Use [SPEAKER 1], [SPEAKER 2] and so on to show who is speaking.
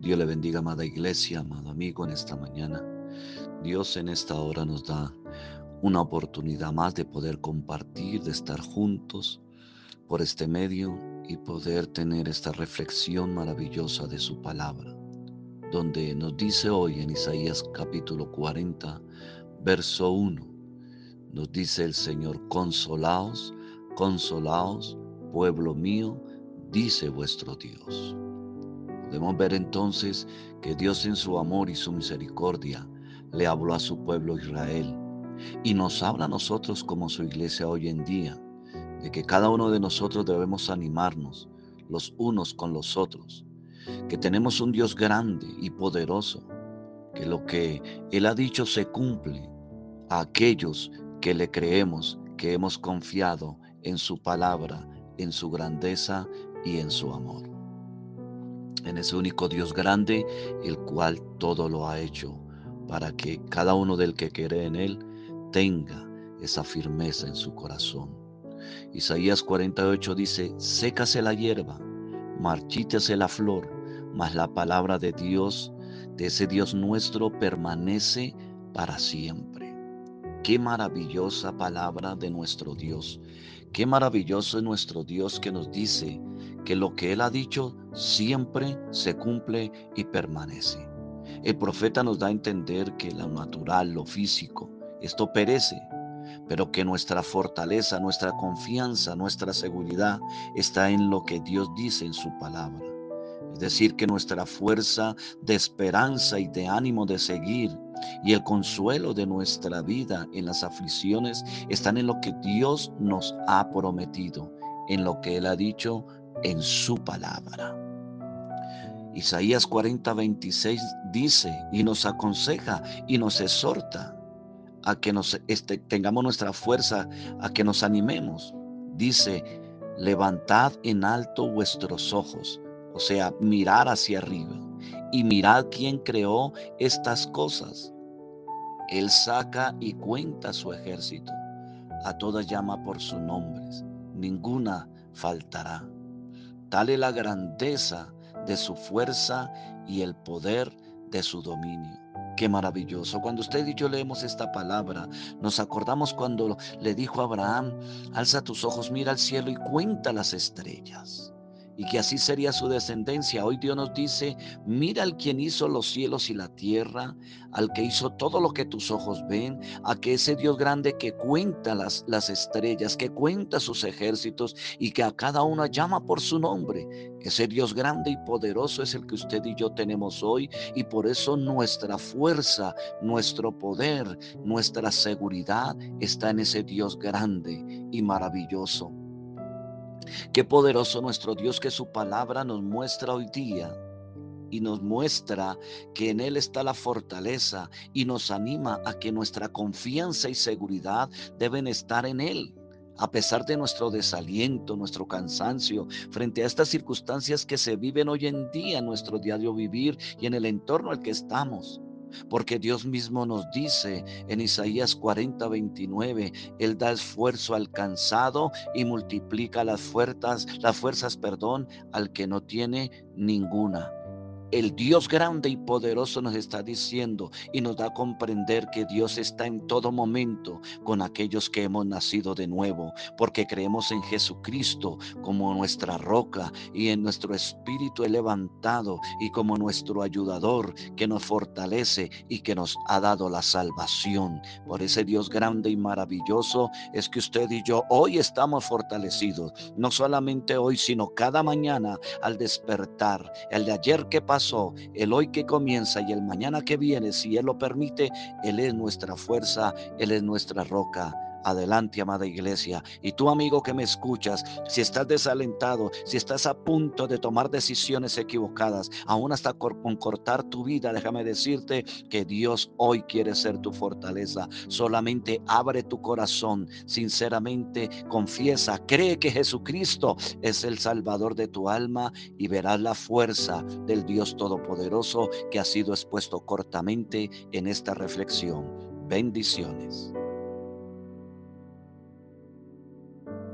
[SPEAKER 1] Dios le bendiga, amada iglesia, amado amigo, en esta mañana. Dios en esta hora nos da una oportunidad más de poder compartir, de estar juntos por este medio y poder tener esta reflexión maravillosa de su palabra, donde nos dice hoy en Isaías capítulo 40, verso 1, nos dice el Señor, consolaos, consolaos, pueblo mío, dice vuestro Dios. Podemos ver entonces que Dios en su amor y su misericordia le habló a su pueblo Israel y nos habla a nosotros como su iglesia hoy en día, de que cada uno de nosotros debemos animarnos los unos con los otros, que tenemos un Dios grande y poderoso, que lo que Él ha dicho se cumple a aquellos que le creemos, que hemos confiado en su palabra, en su grandeza y en su amor en ese único Dios grande, el cual todo lo ha hecho, para que cada uno del que cree en Él tenga esa firmeza en su corazón. Isaías 48 dice, sécase la hierba, marchítese la flor, mas la palabra de Dios, de ese Dios nuestro, permanece para siempre. Qué maravillosa palabra de nuestro Dios. Qué maravilloso es nuestro Dios que nos dice que lo que Él ha dicho siempre se cumple y permanece. El profeta nos da a entender que lo natural, lo físico, esto perece, pero que nuestra fortaleza, nuestra confianza, nuestra seguridad está en lo que Dios dice en su palabra. Es decir, que nuestra fuerza de esperanza y de ánimo de seguir y el consuelo de nuestra vida en las aflicciones están en lo que Dios nos ha prometido, en lo que Él ha dicho en su palabra. Isaías 40, 26 dice y nos aconseja y nos exhorta a que nos este, tengamos nuestra fuerza, a que nos animemos. Dice, levantad en alto vuestros ojos, o sea, mirar hacia arriba y mirad quién creó estas cosas. Él saca y cuenta su ejército. A todas llama por sus nombres. Ninguna faltará. Tal es la grandeza de su fuerza y el poder de su dominio. Qué maravilloso. Cuando usted y yo leemos esta palabra, nos acordamos cuando le dijo a Abraham, alza tus ojos, mira al cielo y cuenta las estrellas y que así sería su descendencia. Hoy Dios nos dice, mira al quien hizo los cielos y la tierra, al que hizo todo lo que tus ojos ven, a que ese Dios grande que cuenta las, las estrellas, que cuenta sus ejércitos y que a cada uno llama por su nombre. Ese Dios grande y poderoso es el que usted y yo tenemos hoy y por eso nuestra fuerza, nuestro poder, nuestra seguridad está en ese Dios grande y maravilloso. Qué poderoso nuestro Dios que su palabra nos muestra hoy día y nos muestra que en Él está la fortaleza y nos anima a que nuestra confianza y seguridad deben estar en Él. A pesar de nuestro desaliento, nuestro cansancio, frente a estas circunstancias que se viven hoy en día en nuestro diario vivir y en el entorno al que estamos. Porque Dios mismo nos dice en Isaías 40, 29, Él da esfuerzo al cansado y multiplica las fuerzas, las fuerzas, perdón, al que no tiene ninguna. El Dios grande y poderoso nos está diciendo y nos da a comprender que Dios está en todo momento con aquellos que hemos nacido de nuevo, porque creemos en Jesucristo como nuestra roca y en nuestro espíritu levantado y como nuestro ayudador que nos fortalece y que nos ha dado la salvación. Por ese Dios grande y maravilloso es que usted y yo hoy estamos fortalecidos, no solamente hoy, sino cada mañana al despertar. El de ayer que pasó el hoy que comienza y el mañana que viene, si Él lo permite, Él es nuestra fuerza, Él es nuestra roca. Adelante, amada iglesia. Y tú, amigo que me escuchas, si estás desalentado, si estás a punto de tomar decisiones equivocadas, aún hasta con cortar tu vida, déjame decirte que Dios hoy quiere ser tu fortaleza. Solamente abre tu corazón, sinceramente confiesa, cree que Jesucristo es el Salvador de tu alma y verás la fuerza del Dios Todopoderoso que ha sido expuesto cortamente en esta reflexión. Bendiciones.